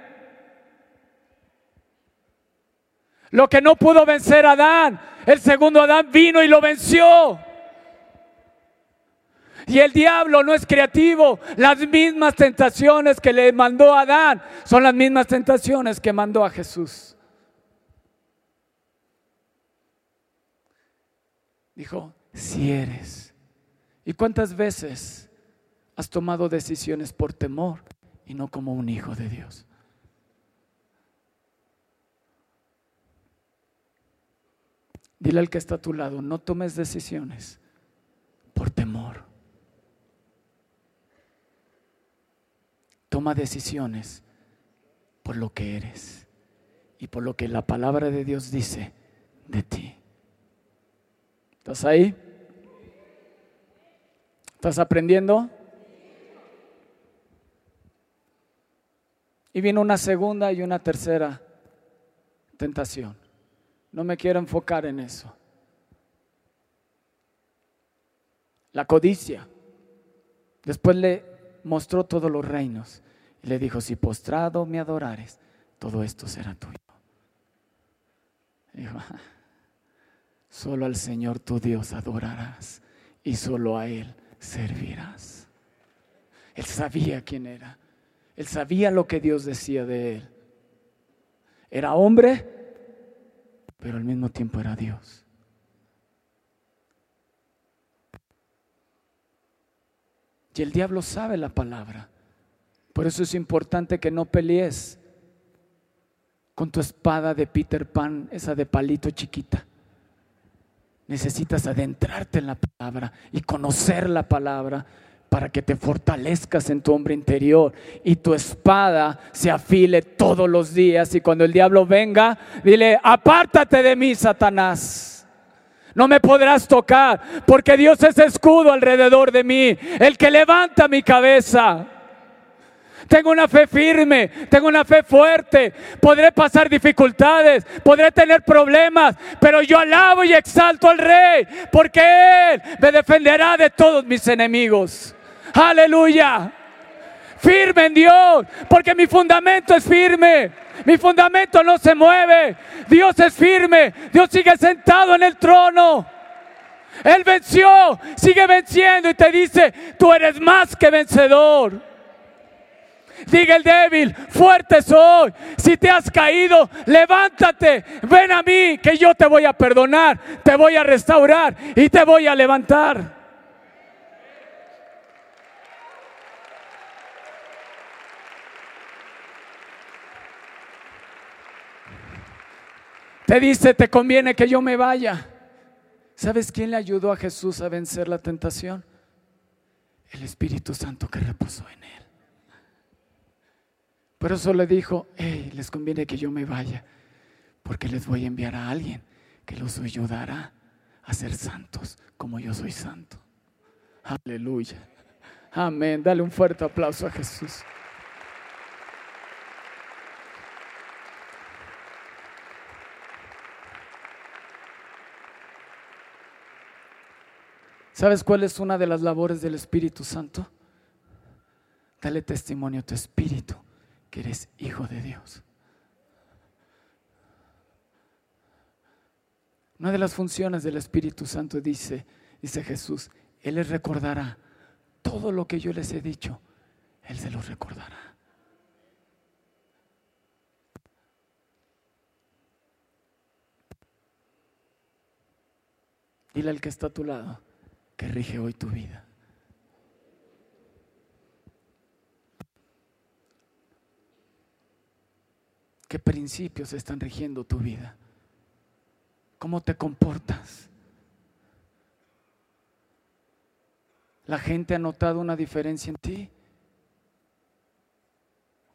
Lo que no pudo vencer Adán, el segundo Adán vino y lo venció. Y el diablo no es creativo. Las mismas tentaciones que le mandó a Adán son las mismas tentaciones que mandó a Jesús. Dijo, si eres. ¿Y cuántas veces has tomado decisiones por temor y no como un hijo de Dios? Dile al que está a tu lado, no tomes decisiones por temor. Toma decisiones por lo que eres y por lo que la palabra de Dios dice de ti. ¿Estás ahí? ¿Estás aprendiendo? Y vino una segunda y una tercera tentación. No me quiero enfocar en eso. La codicia. Después le mostró todos los reinos y le dijo, si postrado me adorares, todo esto será tuyo. Dijo, solo al Señor tu Dios adorarás y solo a Él servirás. Él sabía quién era. Él sabía lo que Dios decía de él. Era hombre, pero al mismo tiempo era Dios. Y el diablo sabe la palabra. Por eso es importante que no pelees con tu espada de Peter Pan, esa de palito chiquita. Necesitas adentrarte en la palabra y conocer la palabra para que te fortalezcas en tu hombre interior y tu espada se afile todos los días y cuando el diablo venga, dile, apártate de mí, Satanás. No me podrás tocar porque Dios es escudo alrededor de mí, el que levanta mi cabeza. Tengo una fe firme, tengo una fe fuerte. Podré pasar dificultades, podré tener problemas, pero yo alabo y exalto al Rey, porque Él me defenderá de todos mis enemigos. Aleluya. Firme en Dios, porque mi fundamento es firme. Mi fundamento no se mueve. Dios es firme. Dios sigue sentado en el trono. Él venció, sigue venciendo y te dice, tú eres más que vencedor. Diga el débil, fuerte soy. Si te has caído, levántate. Ven a mí, que yo te voy a perdonar, te voy a restaurar y te voy a levantar. Te dice, te conviene que yo me vaya. ¿Sabes quién le ayudó a Jesús a vencer la tentación? El Espíritu Santo que reposó en él. Por eso le dijo, hey, les conviene que yo me vaya, porque les voy a enviar a alguien que los ayudará a ser santos como yo soy santo. Aleluya. Amén. Dale un fuerte aplauso a Jesús. ¿Sabes cuál es una de las labores del Espíritu Santo? Dale testimonio a tu espíritu que eres hijo de Dios. Una de las funciones del Espíritu Santo dice, dice Jesús, Él les recordará todo lo que yo les he dicho, Él se los recordará. Dile al que está a tu lado, que rige hoy tu vida. ¿Qué principios están rigiendo tu vida? ¿Cómo te comportas? ¿La gente ha notado una diferencia en ti?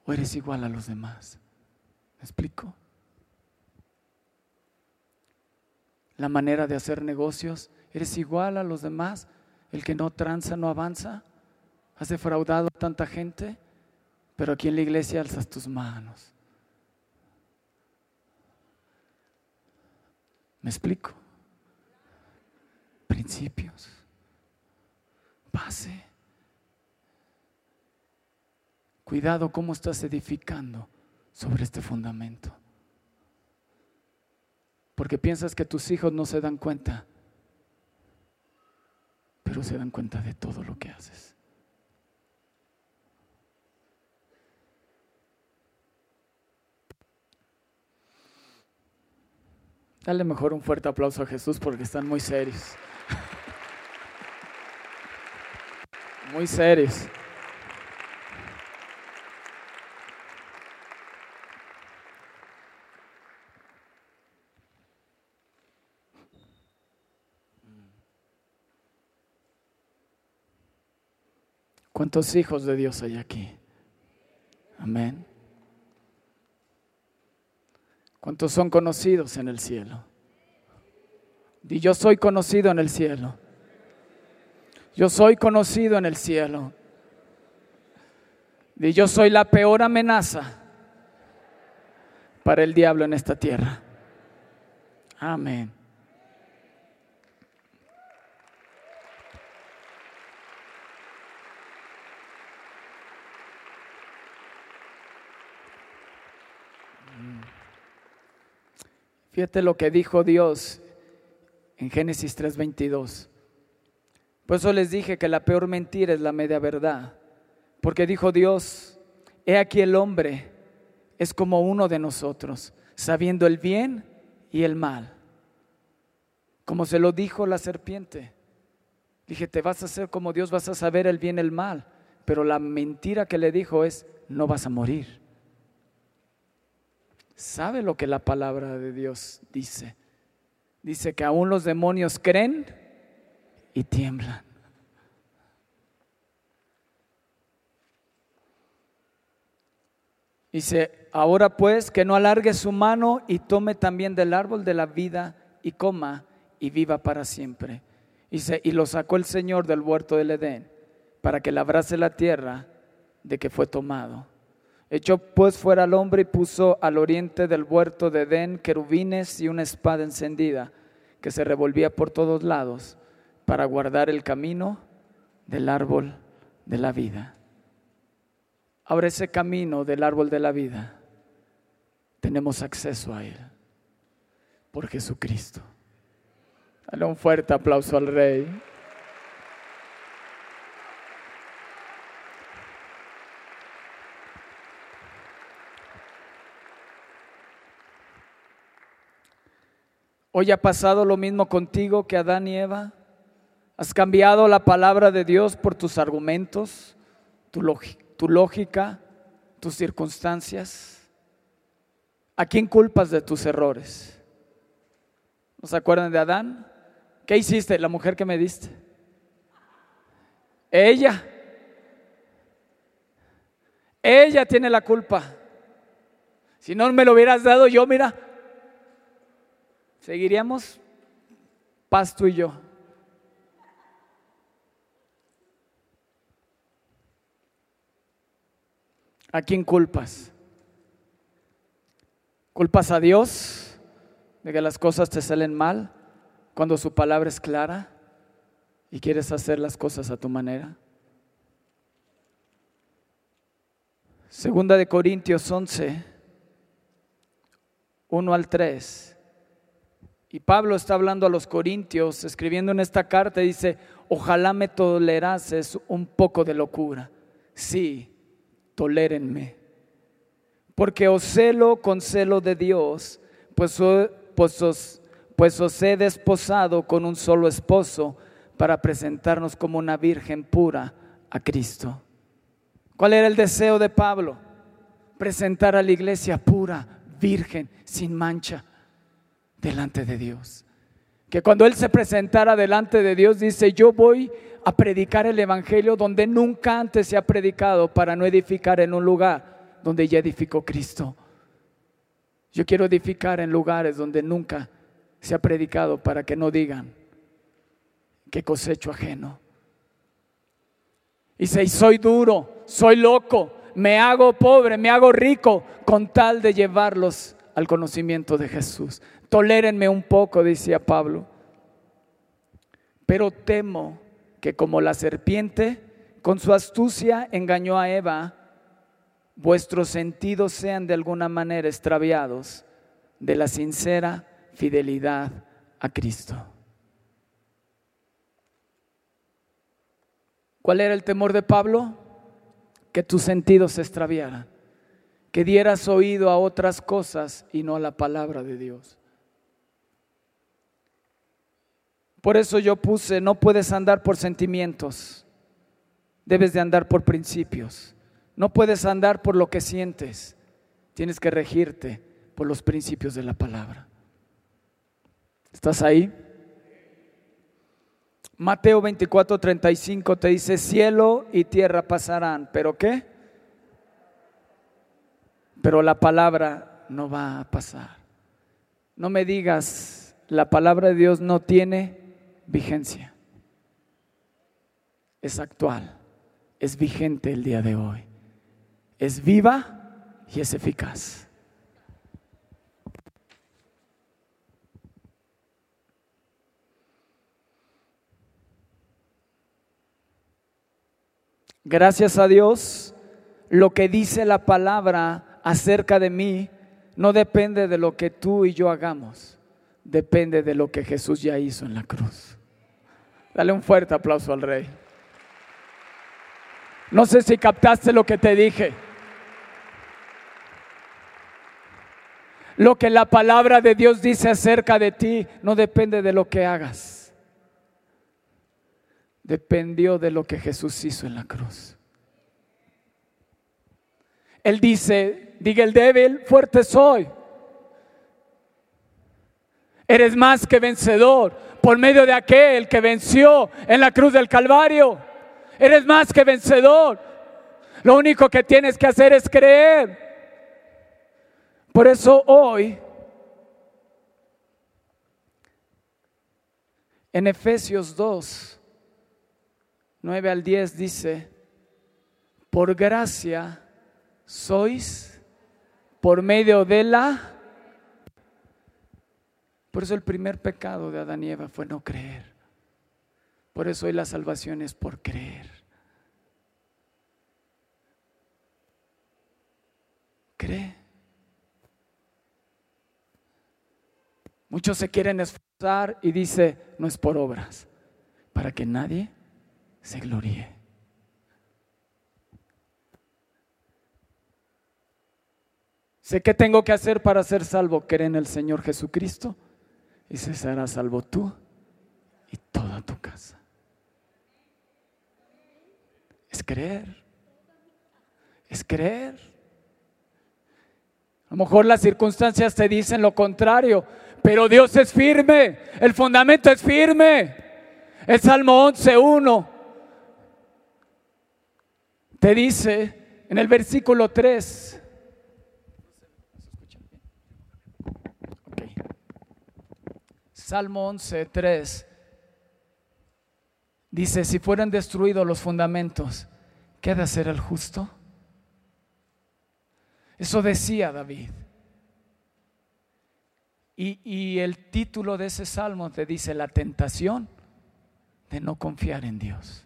¿O eres igual a los demás? ¿Me explico? la manera de hacer negocios. ¿Eres igual a los demás? ¿El que no tranza no avanza? ¿Has defraudado a tanta gente? Pero aquí en la iglesia alzas tus manos. ¿Me explico? Principios. Pase. Cuidado cómo estás edificando sobre este fundamento. Porque piensas que tus hijos no se dan cuenta, pero se dan cuenta de todo lo que haces. Dale mejor un fuerte aplauso a Jesús porque están muy serios. Muy serios. ¿Cuántos hijos de Dios hay aquí? Amén. ¿Cuántos son conocidos en el cielo? Y yo soy conocido en el cielo. Yo soy conocido en el cielo. Y yo soy la peor amenaza para el diablo en esta tierra. Amén. Fíjate lo que dijo Dios en Génesis 3:22. Por eso les dije que la peor mentira es la media verdad. Porque dijo Dios, he aquí el hombre es como uno de nosotros, sabiendo el bien y el mal. Como se lo dijo la serpiente. Dije, te vas a hacer como Dios, vas a saber el bien y el mal. Pero la mentira que le dijo es, no vas a morir sabe lo que la palabra de Dios dice. Dice que aún los demonios creen y tiemblan. Dice, ahora pues que no alargue su mano y tome también del árbol de la vida y coma y viva para siempre. Dice, y lo sacó el Señor del huerto del Edén para que labrase la tierra de que fue tomado. Echó pues fuera al hombre y puso al oriente del huerto de Edén querubines y una espada encendida que se revolvía por todos lados para guardar el camino del árbol de la vida. Ahora ese camino del árbol de la vida tenemos acceso a él por Jesucristo. Dale un fuerte aplauso al Rey. Hoy ha pasado lo mismo contigo que Adán y Eva. Has cambiado la palabra de Dios por tus argumentos, tu, lógica, tus circunstancias. ¿A quién culpas de tus errores? ¿No se acuerdan de Adán? ¿Qué hiciste? La mujer que me diste. Ella. Ella tiene la culpa. Si no me lo hubieras dado yo, mira, Seguiríamos Pasto y yo. ¿A quién culpas? ¿Culpas a Dios de que las cosas te salen mal cuando su palabra es clara y quieres hacer las cosas a tu manera? Segunda de Corintios 11, 1 al 3. Y Pablo está hablando a los corintios, escribiendo en esta carta, dice, ojalá me tolerases un poco de locura. Sí, tolérenme. Porque os celo con celo de Dios, pues, pues, os, pues os he desposado con un solo esposo para presentarnos como una virgen pura a Cristo. ¿Cuál era el deseo de Pablo? Presentar a la iglesia pura, virgen, sin mancha delante de Dios. Que cuando Él se presentara delante de Dios, dice, yo voy a predicar el Evangelio donde nunca antes se ha predicado para no edificar en un lugar donde ya edificó Cristo. Yo quiero edificar en lugares donde nunca se ha predicado para que no digan que cosecho ajeno. Y si soy duro, soy loco, me hago pobre, me hago rico con tal de llevarlos al conocimiento de Jesús. Tolérenme un poco, decía Pablo. Pero temo que como la serpiente, con su astucia engañó a Eva, vuestros sentidos sean de alguna manera extraviados de la sincera fidelidad a Cristo. ¿Cuál era el temor de Pablo? Que tus sentidos se extraviaran, que dieras oído a otras cosas y no a la palabra de Dios. Por eso yo puse, no puedes andar por sentimientos, debes de andar por principios. No puedes andar por lo que sientes, tienes que regirte por los principios de la palabra. ¿Estás ahí? Mateo 24, 35 te dice, cielo y tierra pasarán, pero ¿qué? Pero la palabra no va a pasar. No me digas, la palabra de Dios no tiene vigencia. Es actual, es vigente el día de hoy. Es viva y es eficaz. Gracias a Dios, lo que dice la palabra acerca de mí no depende de lo que tú y yo hagamos, depende de lo que Jesús ya hizo en la cruz. Dale un fuerte aplauso al rey. No sé si captaste lo que te dije. Lo que la palabra de Dios dice acerca de ti no depende de lo que hagas dependió de lo que Jesús hizo en la cruz. Él dice, diga el débil, fuerte soy. Eres más que vencedor por medio de aquel que venció en la cruz del Calvario. Eres más que vencedor. Lo único que tienes que hacer es creer. Por eso hoy, en Efesios 2, 9 al 10 dice, por gracia sois por medio de la... Por eso el primer pecado de Adán y Eva fue no creer. Por eso hoy la salvación es por creer. Cree. Muchos se quieren esforzar y dice, no es por obras, para que nadie se gloríe. Sé qué tengo que hacer para ser salvo, creer en el Señor Jesucristo y se será salvo tú y toda tu casa. Es creer. Es creer. A lo mejor las circunstancias te dicen lo contrario, pero Dios es firme, el fundamento es firme. El Salmo 11.1 te dice en el versículo 3, Salmo 11, 3, dice, si fueran destruidos los fundamentos, ¿qué ha de hacer el justo? Eso decía David. Y, y, el título de ese salmo te dice la tentación de no confiar en Dios.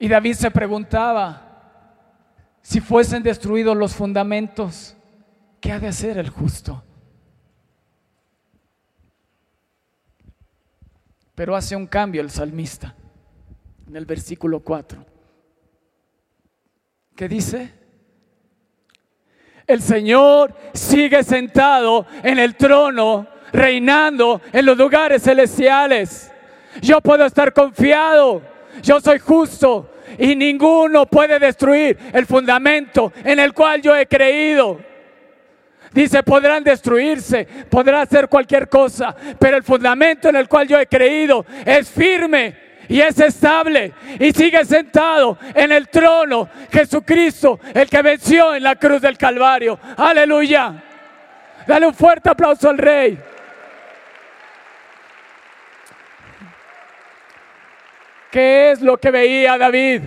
Y David se preguntaba, si fuesen destruidos los fundamentos, ¿qué ha de hacer el justo? Pero hace un cambio el salmista en el versículo 4. ¿Qué dice? El Señor sigue sentado en el trono, reinando en los lugares celestiales. Yo puedo estar confiado yo soy justo y ninguno puede destruir el fundamento en el cual yo he creído. Dice, podrán destruirse, podrá hacer cualquier cosa, pero el fundamento en el cual yo he creído es firme y es estable y sigue sentado en el trono Jesucristo, el que venció en la cruz del Calvario. Aleluya. Dale un fuerte aplauso al rey. ¿Qué es lo que veía David?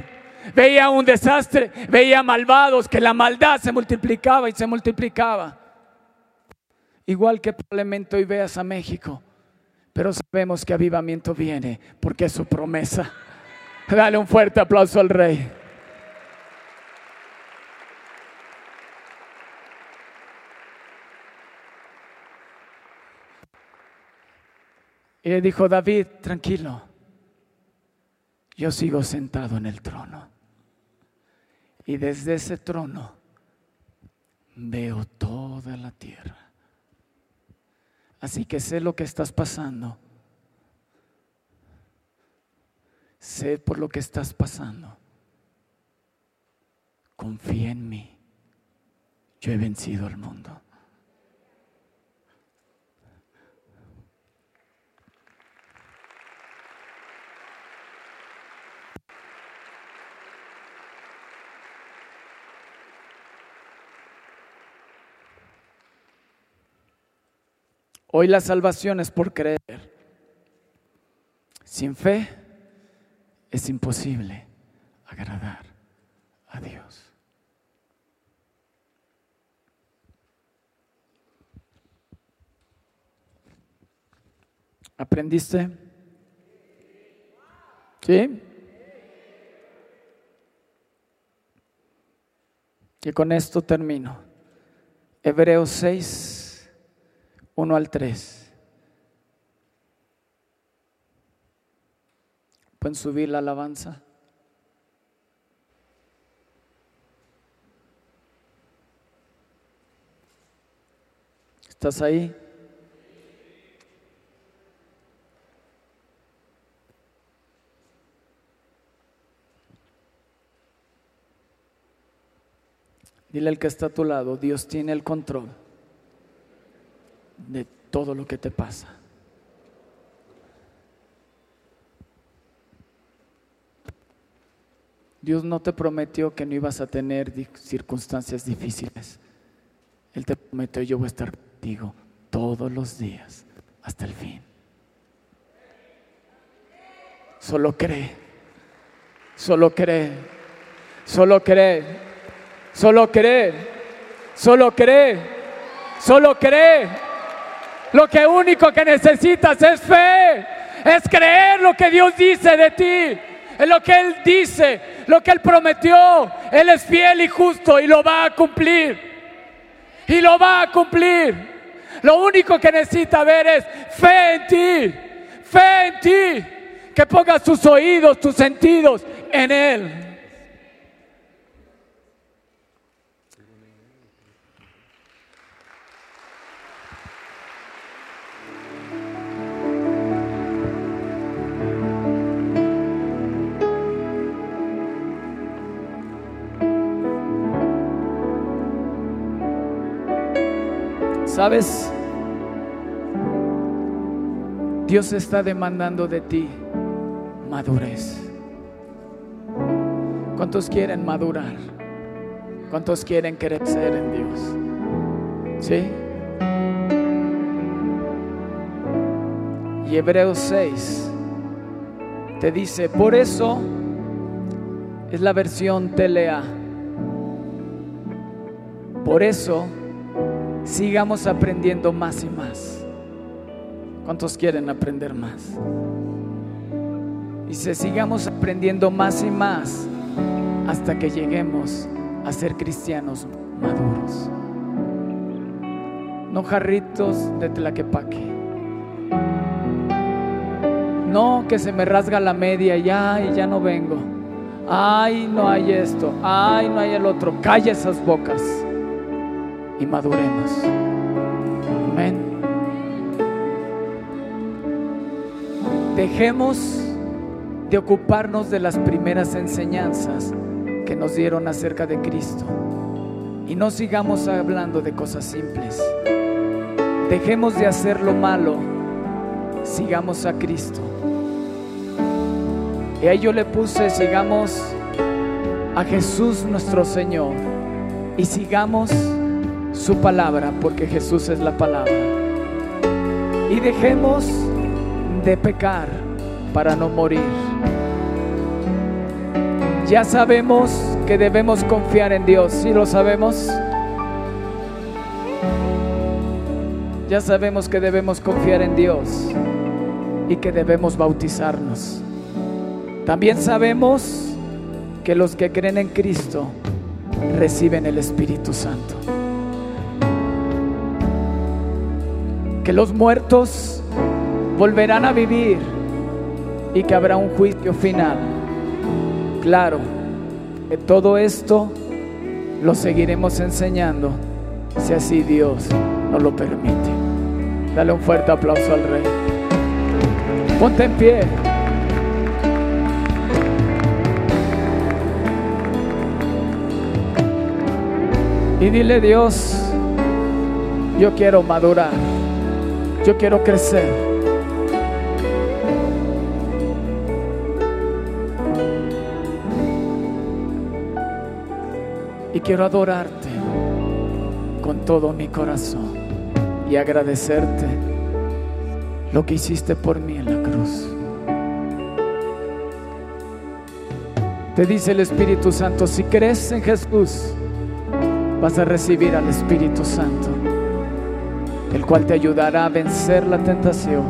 Veía un desastre, veía malvados, que la maldad se multiplicaba y se multiplicaba. Igual que probablemente hoy veas a México, pero sabemos que avivamiento viene porque es su promesa. Dale un fuerte aplauso al rey. Y le dijo, David, tranquilo, yo sigo sentado en el trono. Y desde ese trono veo toda la tierra. Así que sé lo que estás pasando. Sé por lo que estás pasando. Confía en mí. Yo he vencido al mundo. Hoy la salvación es por creer. Sin fe es imposible agradar a Dios. ¿Aprendiste? ¿Sí? Y con esto termino. Hebreos 6. 1 al 3. ¿Pueden subir la alabanza? ¿Estás ahí? Dile al que está a tu lado, Dios tiene el control de todo lo que te pasa. Dios no te prometió que no ibas a tener circunstancias difíciles. Él te prometió, yo voy a estar contigo todos los días hasta el fin. Solo cree, solo cree, solo cree, solo cree, solo cree, solo cree. Lo que único que necesitas es fe, es creer lo que Dios dice de ti, en lo que Él dice, lo que Él prometió. Él es fiel y justo y lo va a cumplir. Y lo va a cumplir. Lo único que necesita ver es fe en ti, fe en ti, que pongas tus oídos, tus sentidos en Él. ¿Sabes? Dios está demandando de ti madurez. ¿Cuántos quieren madurar? ¿Cuántos quieren crecer en Dios? ¿Sí? Y Hebreos 6 te dice, por eso es la versión telea. Por eso sigamos aprendiendo más y más. ¿Cuántos quieren aprender más? Y se sigamos aprendiendo más y más hasta que lleguemos a ser cristianos maduros. No jarritos de tlaquepaque. No que se me rasga la media y ya no vengo. Ay, no hay esto. Ay, no hay el otro. Calla esas bocas y maduremos. Amén. Dejemos de ocuparnos de las primeras enseñanzas que nos dieron acerca de Cristo y no sigamos hablando de cosas simples. Dejemos de hacer lo malo, sigamos a Cristo. Y ahí yo le puse, sigamos a Jesús nuestro Señor y sigamos su palabra, porque Jesús es la palabra. Y dejemos de pecar para no morir. Ya sabemos que debemos confiar en Dios, ¿sí lo sabemos? Ya sabemos que debemos confiar en Dios y que debemos bautizarnos. También sabemos que los que creen en Cristo reciben el Espíritu Santo. Que los muertos volverán a vivir y que habrá un juicio final. Claro, que todo esto lo seguiremos enseñando si así Dios nos lo permite. Dale un fuerte aplauso al Rey. Ponte en pie. Y dile Dios, yo quiero madurar, yo quiero crecer. Y quiero adorarte con todo mi corazón y agradecerte lo que hiciste por mí en la cruz. Te dice el Espíritu Santo, si crees en Jesús, vas a recibir al Espíritu Santo, el cual te ayudará a vencer la tentación,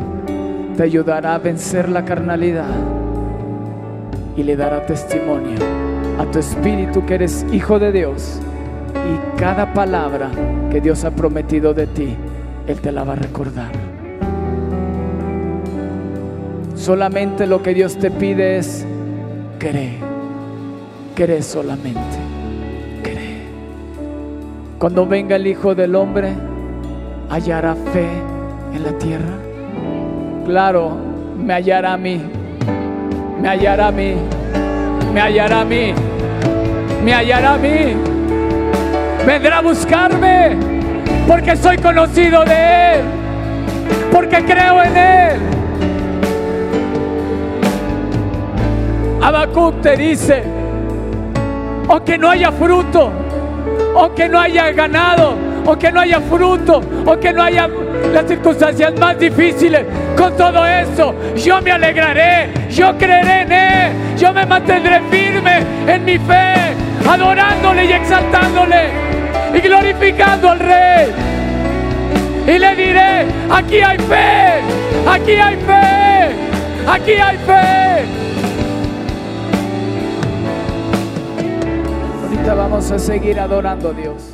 te ayudará a vencer la carnalidad y le dará testimonio a tu espíritu que eres hijo de Dios y cada palabra que Dios ha prometido de ti, Él te la va a recordar. Solamente lo que Dios te pide es cree, cree solamente. Cuando venga el Hijo del Hombre, hallará fe en la tierra. Claro, me hallará a mí, me hallará a mí, me hallará a mí, me hallará a mí. Vendrá a buscarme porque soy conocido de Él, porque creo en Él. Habacuc te dice, aunque no haya fruto, o que no haya ganado, o que no haya fruto, o que no haya las circunstancias más difíciles. Con todo eso, yo me alegraré, yo creeré en Él, yo me mantendré firme en mi fe, adorándole y exaltándole y glorificando al Rey. Y le diré, aquí hay fe, aquí hay fe, aquí hay fe. vamos a seguir adorando a Dios.